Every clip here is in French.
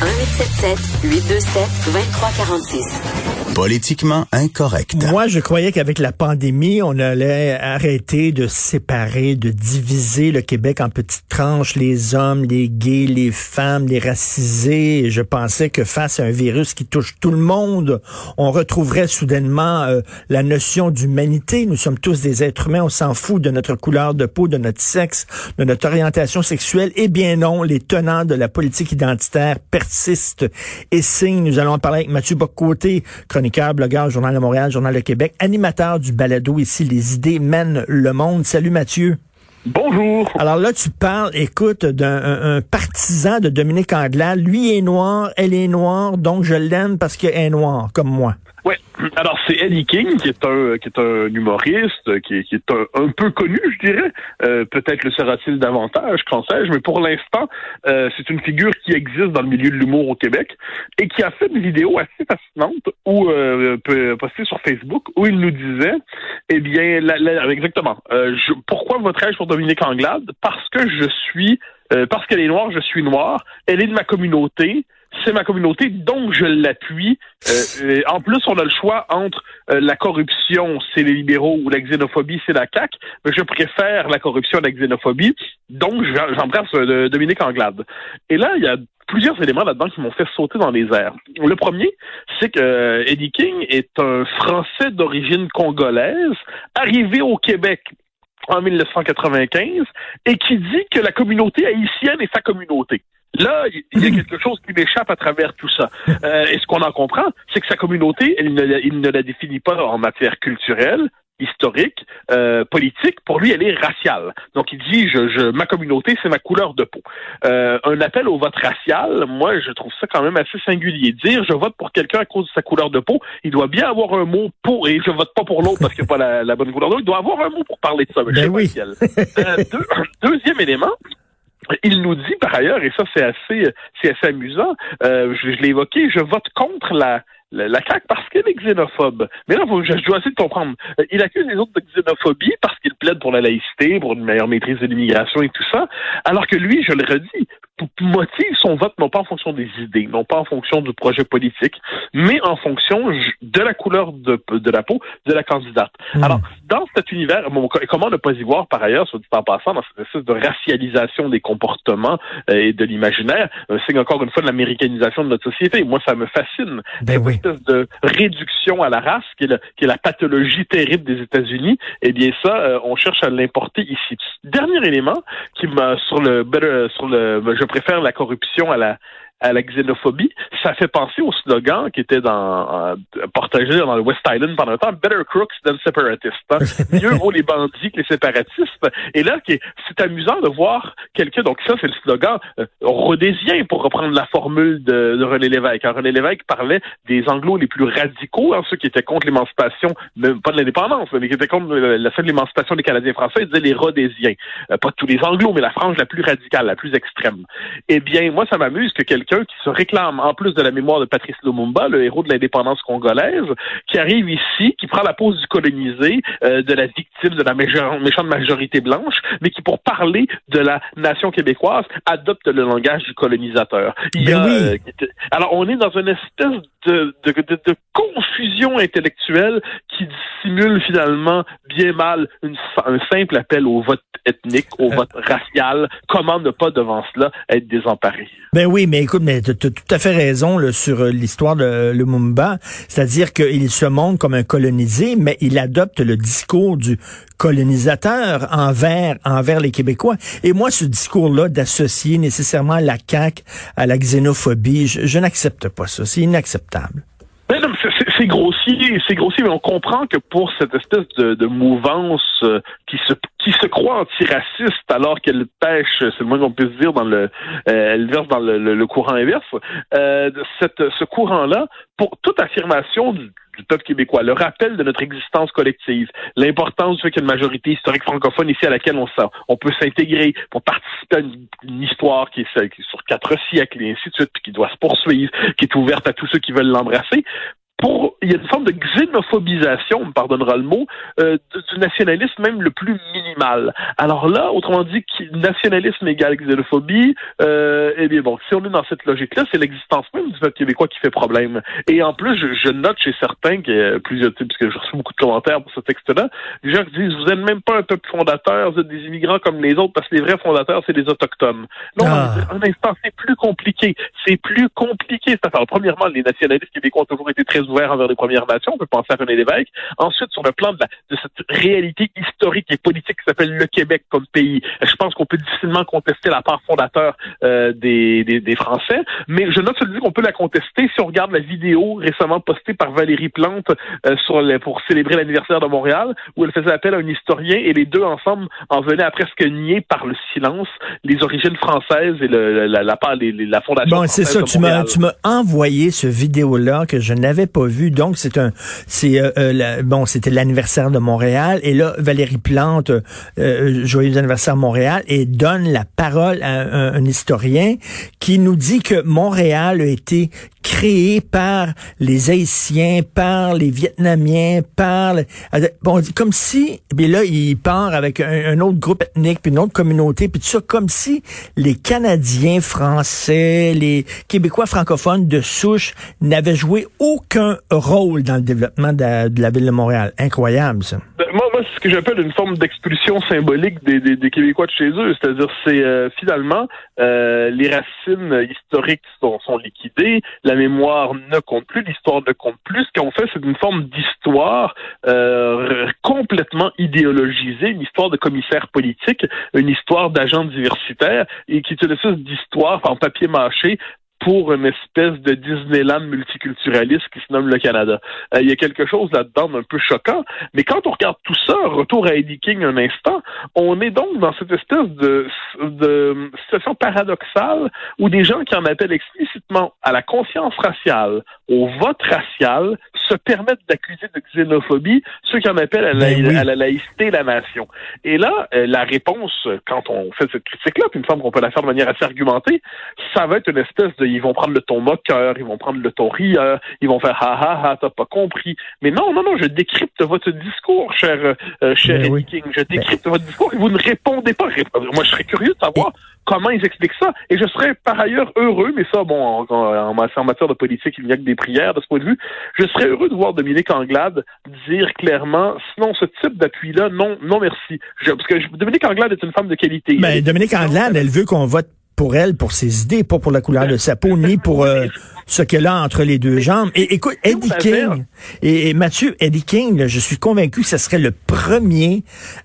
1877 827 2346. Politiquement incorrect. Moi, je croyais qu'avec la pandémie, on allait arrêter de séparer, de diviser le Québec en petites tranches, les hommes, les gays, les femmes, les racisés. je pensais que face à un virus qui touche tout le monde, on retrouverait soudainement euh, la notion d'humanité. Nous sommes tous des êtres humains, on s'en fout de notre couleur de peau, de notre sexe, de notre orientation sexuelle. Eh bien non, les tenants de la politique identitaire persistent et signent. Nous allons en parler avec Mathieu Bocoté, chroniqueur, blogueur, Journal de Montréal, Journal de Québec, animateur du balado ici, Les idées mènent le monde. Salut Mathieu. Bonjour. Alors là, tu parles, écoute, d'un partisan de Dominique Anglade. Lui est noir, elle est noire, donc je l'aime parce qu'elle est noire, comme moi. Ouais. Alors c'est Eddie King qui est un qui est un humoriste qui est, qui est un, peu connu, je dirais. Euh, peut-être le sera-t-il davantage, qu'en sais-je. Mais pour l'instant, euh, c'est une figure qui existe dans le milieu de l'humour au Québec et qui a fait une vidéo assez fascinante où euh, postée sur Facebook où il nous disait, eh bien, exactement. Euh, pourquoi votre pour Dominique Anglade? Parce que je suis parce qu'elle est noire, je suis noir. Elle est de ma communauté c'est ma communauté, donc je l'appuie. Euh, en plus, on a le choix entre euh, la corruption, c'est les libéraux, ou la xénophobie, c'est la CAQ. Mais je préfère la corruption à la xénophobie, donc j'embrasse euh, Dominique Anglade. Et là, il y a plusieurs éléments là-dedans qui m'ont fait sauter dans les airs. Le premier, c'est que Eddie King est un Français d'origine congolaise, arrivé au Québec en 1995 et qui dit que la communauté haïtienne est sa communauté. Là, il y a quelque chose qui m'échappe à travers tout ça. Euh, et ce qu'on en comprend, c'est que sa communauté, il ne, il ne la définit pas en matière culturelle, historique, euh, politique, pour lui, elle est raciale. Donc, il dit, je, je ma communauté, c'est ma couleur de peau. Euh, un appel au vote racial, moi, je trouve ça quand même assez singulier. Dire, je vote pour quelqu'un à cause de sa couleur de peau, il doit bien avoir un mot pour, et je vote pas pour l'autre parce qu'il n'a pas la, bonne couleur de peau, il doit avoir un mot pour parler de ça. Ben oui. euh, deuxième élément, il nous dit par ailleurs, et ça c'est assez, c'est assez amusant, euh, je, l'ai évoqué, je vote contre la, la, CAQ parce qu'elle est xénophobe. Mais là, je, je dois essayer de comprendre. Euh, il accuse les autres de xénophobie parce qu'il plaide pour la laïcité, pour une meilleure maîtrise de l'immigration et tout ça, alors que lui, je le redis, motive son vote non pas en fonction des idées, non pas en fonction du projet politique, mais en fonction de la couleur de, de la peau de la candidate. Hmm. Alors, dans cet univers, comment ne pas y voir par ailleurs, soit dit en passant, dans cette espèce de racialisation des comportements euh, et de l'imaginaire, un signe encore une fois de l'américanisation de notre société. Moi, ça me fascine. Ben cette espèce de réduction à la race, qui est, le, qui est la pathologie terrible des États-Unis, eh bien ça, euh, on cherche à l'importer ici. Dernier élément qui m'a sur le sur le je préfère la corruption à la à la xénophobie, ça fait penser au slogan qui était dans, partagé dans le West Island pendant un temps, Better crooks than separatists. Hein. Mieux vaut les bandits que les séparatistes. Et là, c'est amusant de voir quelqu'un, donc ça c'est le slogan euh, rhodésien pour reprendre la formule de, René Lévesque. Hein, René Lévesque parlait des anglos les plus radicaux, hein, ceux qui étaient contre l'émancipation, même pas de l'indépendance, mais qui étaient contre la seule émancipation des Canadiens français, ils disaient les rhodésiens. Euh, pas tous les anglos, mais la frange la plus radicale, la plus extrême. Eh bien, moi, ça m'amuse que quelqu'un qui se réclame, en plus de la mémoire de Patrice Lumumba, le héros de l'indépendance congolaise, qui arrive ici, qui prend la pose du colonisé, euh, de la victime de la méchante majorité blanche, mais qui, pour parler de la nation québécoise, adopte le langage du colonisateur. Ben oui. Euh, alors, on est dans une espèce de, de, de, confusion intellectuelle qui dissimule finalement bien mal une, un simple appel au vote ethnique, au euh. vote racial. Comment ne pas devant cela être désemparé? Ben oui, mais écoute, mais tu as tout à fait raison sur euh, l'histoire de Lumumba. C'est-à-dire qu'il se montre comme un colonisé, mais il adopte le discours du colonisateur envers, envers les Québécois. Et moi, ce discours-là d'associer nécessairement la CAQ à la xénophobie, je, je n'accepte pas ça. C'est inacceptable c'est grossier, c'est grossier, mais on comprend que pour cette espèce de, de mouvance euh, qui se qui se croit antiraciste alors qu'elle pêche, c'est le moins qu'on puisse dire, dans le, euh, elle verse dans le, le, courant inverse. Euh, cette, ce courant-là, pour toute affirmation du peuple québécois, le rappel de notre existence collective, l'importance du fait qu'il y a une majorité historique francophone ici à laquelle on, on peut s'intégrer pour participer à une, histoire qui est, qui est, sur quatre siècles et ainsi de suite, puis qui doit se poursuivre, qui est ouverte à tous ceux qui veulent l'embrasser pour il y a une forme de xénophobisation, on me pardonnera le mot, euh, du nationalisme même le plus minimal. Alors là, autrement dit, nationalisme égale xénophobie, euh, eh bien bon, si on est dans cette logique-là, c'est l'existence même du peuple québécois qui fait problème. Et en plus, je, note chez certains, que plusieurs types, parce que je reçois beaucoup de commentaires pour ce texte-là, des gens qui disent, vous êtes même pas un peuple fondateur, vous êtes des immigrants comme les autres, parce que les vrais fondateurs, c'est les autochtones. Non, ah. un instant, c'est plus compliqué. C'est plus compliqué cette affaire. Premièrement, les nationalistes québécois ont toujours été très ouverts envers les Premières Nations. On peut penser à René Lévesque. Ensuite, sur le plan de, de cette réalité historique et politique qui s'appelle le Québec comme pays, je pense qu'on peut difficilement contester la part fondateur euh, des, des, des, Français. Mais je note celui qu'on peut la contester si on regarde la vidéo récemment postée par Valérie Plante euh, sur les, pour célébrer l'anniversaire de Montréal, où elle faisait appel à un historien et les deux ensemble en venaient à presque nier par le silence les origines françaises et le, la, la, la, la fondation. Bon, c'est ça. Tu m'as, tu m'as envoyé ce vidéo-là que je n'avais pas vu. Donc, c'est un, c'est, euh, euh bon, c'était l'anniversaire de Montréal. Et là, Valérie Plante, euh, euh, joyeux anniversaire Montréal, et donne la parole à un, un historien qui nous dit que Montréal a été créé par les Haïtiens, par les Vietnamiens, par... Bon, comme si, puis là, il part avec un, autre groupe ethnique, puis une autre communauté, puis tout ça, comme si les Canadiens français, les Québécois francophones de souche n'avaient joué aucun rôle dans le développement de la, ville de Montréal. Incroyable, ça. Ben, moi, moi c'est ce que j'appelle une forme d'expulsion symbolique des, des, Québécois de chez eux. C'est-à-dire, c'est euh, finalement, euh, les racines historiques sont, sont liquidées, la mémoire ne compte plus, l'histoire ne compte plus. Ce qu'on fait, c'est une forme d'histoire euh, complètement idéologisée, une histoire de commissaire politique, une histoire d'agent diversitaire, et qui utilise d'histoire en papier mâché pour une espèce de Disneyland multiculturaliste qui se nomme le Canada. Euh, il y a quelque chose là-dedans d'un peu choquant, mais quand on regarde tout ça, retour à Eddie King un instant, on est donc dans cette espèce de, de situation paradoxale où des gens qui en appellent explicitement à la conscience raciale, au vote racial, se permettent d'accuser de xénophobie ceux qui en appellent à la, ben laïcité et la nation. Et là, euh, la réponse, quand on fait cette critique-là, puis il me semble qu'on peut la faire de manière assez argumentée, ça va être une espèce de, ils vont prendre le ton moqueur, ils vont prendre le ton rieur, ils vont faire ha ha ha, t'as pas compris. Mais non, non, non, je décrypte votre discours, cher, euh, cher ben King. Je décrypte votre discours et vous ne répondez pas. Moi, je serais curieux de savoir comment ils expliquent ça. Et je serais par ailleurs heureux, mais ça, bon, en, matière de politique, il n'y a que des prières de ce point de vue. Je serais heureux de voir Dominique Anglade dire clairement, sinon ce type d'appui-là, non, non merci. parce que Dominique Anglade est une femme de qualité. Mais ben, Dominique Anglade, elle veut qu'on vote pour elle, pour ses idées, pas pour la couleur de sa peau, ni pour euh, ce qu'elle a entre les deux jambes. Et écoute, Eddie King, et, Mathieu, Eddie King, je suis convaincu que ce serait le premier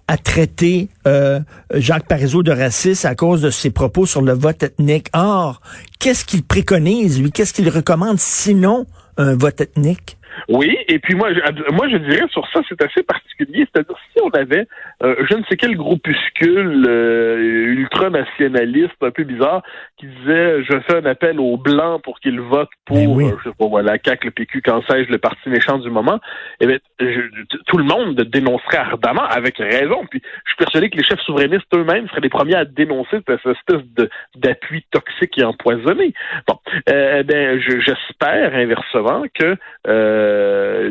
à traiter euh, Jacques Parizeau de raciste à cause de ses propos sur le vote ethnique. Or, qu'est-ce qu'il préconise, lui? Qu'est-ce qu'il recommande sinon un vote ethnique? Oui, et puis moi, je, moi je dirais sur ça, c'est assez particulier. C'est-à-dire si on avait euh, je ne sais quel groupuscule euh, ultranationaliste un peu bizarre qui disait je fais un appel aux blancs pour qu'ils votent pour euh, je sais pas moi, la CAQ, le PQ, quand sais-je, le parti méchant du moment, eh bien, tout le monde dénoncerait ardemment avec raison. Puis je suis persuadé que les chefs souverainistes eux-mêmes seraient les premiers à dénoncer cette espèce de d'appui toxique et empoisonné. Bon, euh, ben j'espère inversement que euh,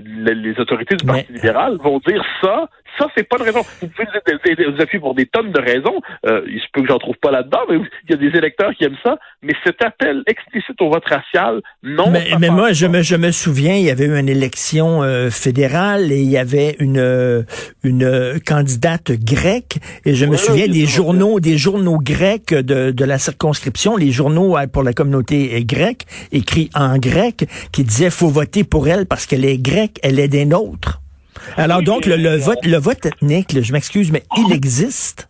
les, autorités du Parti libéral vont dire ça, ça, c'est pas une raison. Vous pouvez vous appuyer pour des tonnes de raisons. Euh, il se peut que j'en trouve pas là-dedans, mais il y a des électeurs qui aiment ça. Mais cet appel explicite au vote racial, non. Mais, mais moi, je me, je me souviens, il y avait eu une élection euh, fédérale et il y avait une, euh, une candidate grecque. Et je me souviens des journaux, des journaux grecs de, de la circonscription, les journaux pour la communauté grecque, écrits en grec, qui disaient faut voter pour elle parce qu'elle est grecque, elle est des nôtres. Alors donc, le, le, vote, le vote ethnique, je m'excuse, mais il existe.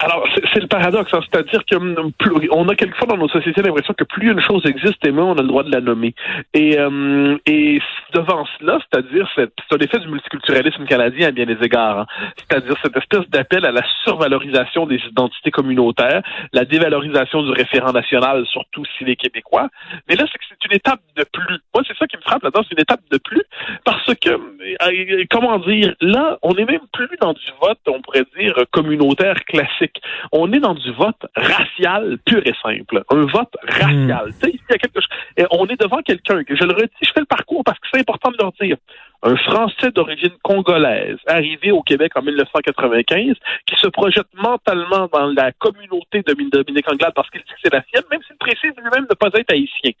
Alors, c'est le paradoxe, hein. c'est-à-dire que hum, a quelquefois dans nos sociétés l'impression que plus une chose existe, et moins on a le droit de la nommer. Et, hum, et devant cela, c'est-à-dire c'est un effet du multiculturalisme canadien à bien des égards, hein. c'est-à-dire cette espèce d'appel à la survalorisation des identités communautaires, la dévalorisation du référent national, surtout s'il est québécois. Mais là, c'est que c'est une étape de plus. Moi, c'est ça qui me frappe là-dedans, c'est une étape de plus, parce que, euh, comment dire, là, on n'est même plus dans du vote, on pourrait dire, communautaire classique classique. On est dans du vote racial pur et simple. Un vote racial. Tu sais, il y a quelque chose. Et on est devant quelqu'un, je le redis, je fais le parcours parce que c'est important de leur dire. Un Français d'origine congolaise arrivé au Québec en 1995 qui se projette mentalement dans la communauté de Dominique Anglade parce qu'il dit que c'est la sienne, même s'il précise lui-même de ne pas être haïtien.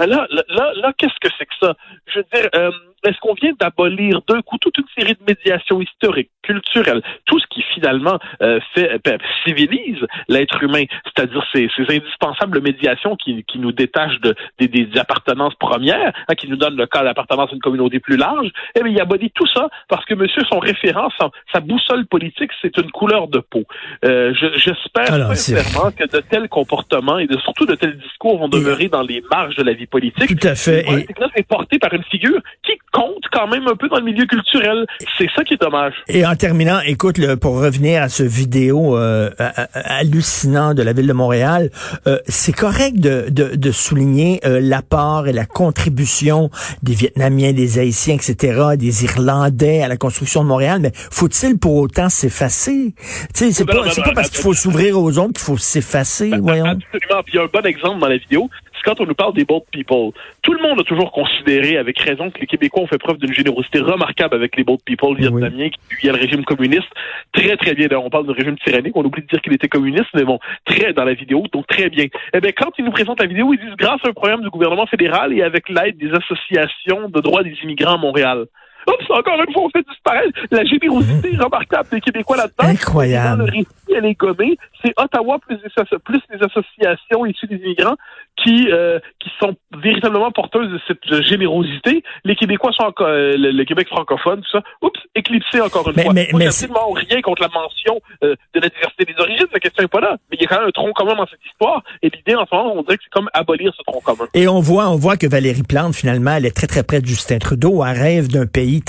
Ben là, là, là, qu'est-ce que c'est que ça? Je veux dire, euh, est-ce qu'on vient d'abolir d'un coup toute une série de médiations historiques, culturelles, tout ce qui finalement euh, fait euh, civilise l'être humain, c'est-à-dire ces, ces, indispensables médiations qui, qui nous détachent de, des, des, appartenances premières, hein, qui nous donnent le cas d'appartenance à une communauté plus large, eh bien, il abolit tout ça parce que monsieur, son référence, sa boussole politique, c'est une couleur de peau. Euh, J'espère sincèrement que de tels comportements et de, surtout de tels discours vont demeurer dans les marges de la vie politique. Tout à fait. Et... C'est porté par une figure qui compte quand même un peu dans le milieu culturel. C'est ça qui est dommage. Et en terminant, écoute, pour revenir à ce vidéo euh, hallucinant de la ville de Montréal, euh, c'est correct de, de, de souligner euh, l'apport et la contribution des Vietnamiens, des Haïtiens, etc., des Irlandais à la construction de Montréal, mais faut-il pour autant s'effacer? C'est pas, pas, pas parce qu'il faut s'ouvrir aux autres qu'il faut s'effacer, voyons. Absolument. Puis il y a un bon exemple dans la vidéo, quand on nous parle des boat people. Tout le monde a toujours considéré avec raison que les Québécois ont fait preuve d'une générosité remarquable avec les boat people vietnamiens qui fuyaient le régime communiste. Très, très bien. On parle d'un régime tyrannique. On oublie de dire qu'il était communiste, mais bon, très dans la vidéo, donc très bien. Eh bien, quand ils nous présentent la vidéo, ils disent grâce à un programme du gouvernement fédéral et avec l'aide des associations de droits des immigrants à Montréal. Oups, encore une fois, on fait disparaître la générosité remarquable des Québécois là-dedans. Incroyable. le récit, elle est gommée. C'est Ottawa plus les, plus les associations issues des immigrants qui euh, qui sont véritablement porteuses de cette générosité. Les Québécois sont encore, euh, le, Québec francophone, tout ça. Oups, éclipsé encore une fois. Mais, Moi, absolument rien contre la mention euh, de la diversité des origines. La question n'est pas là. Mais il y a quand même un tronc commun dans cette histoire. Et l'idée, en ce moment, on dirait que c'est comme abolir ce tronc commun. Et on voit, on voit que Valérie Plante, finalement, elle est très très près de Justin Trudeau. Elle rêve d'un pays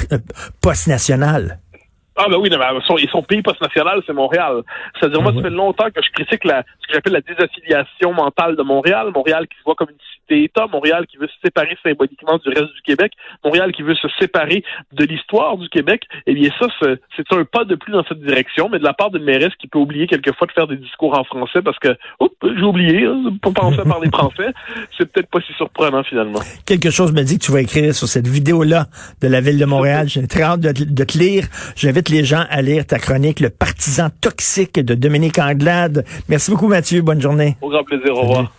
post-national. Ah ben oui, non, mais son, son pays post-national, c'est Montréal. C'est-à-dire, ah moi, ça fait longtemps que je critique la, ce que j'appelle la désaffiliation mentale de Montréal. Montréal qui se voit comme une cité-État, Montréal qui veut se séparer symboliquement du reste du Québec, Montréal qui veut se séparer de l'histoire du Québec. Eh bien, ça, c'est un pas de plus dans cette direction, mais de la part d'une mairesse qui peut oublier quelquefois de faire des discours en français parce que, oups, j'ai oublié, pas penser à parler français, c'est peut-être pas si surprenant finalement. Quelque chose me dit que tu vas écrire sur cette vidéo-là de la ville de Montréal. J'ai très hâte de, de te lire. J'invite les gens à lire ta chronique, Le partisan toxique de Dominique Anglade. Merci beaucoup, Mathieu. Bonne journée. Au grand plaisir. Au revoir.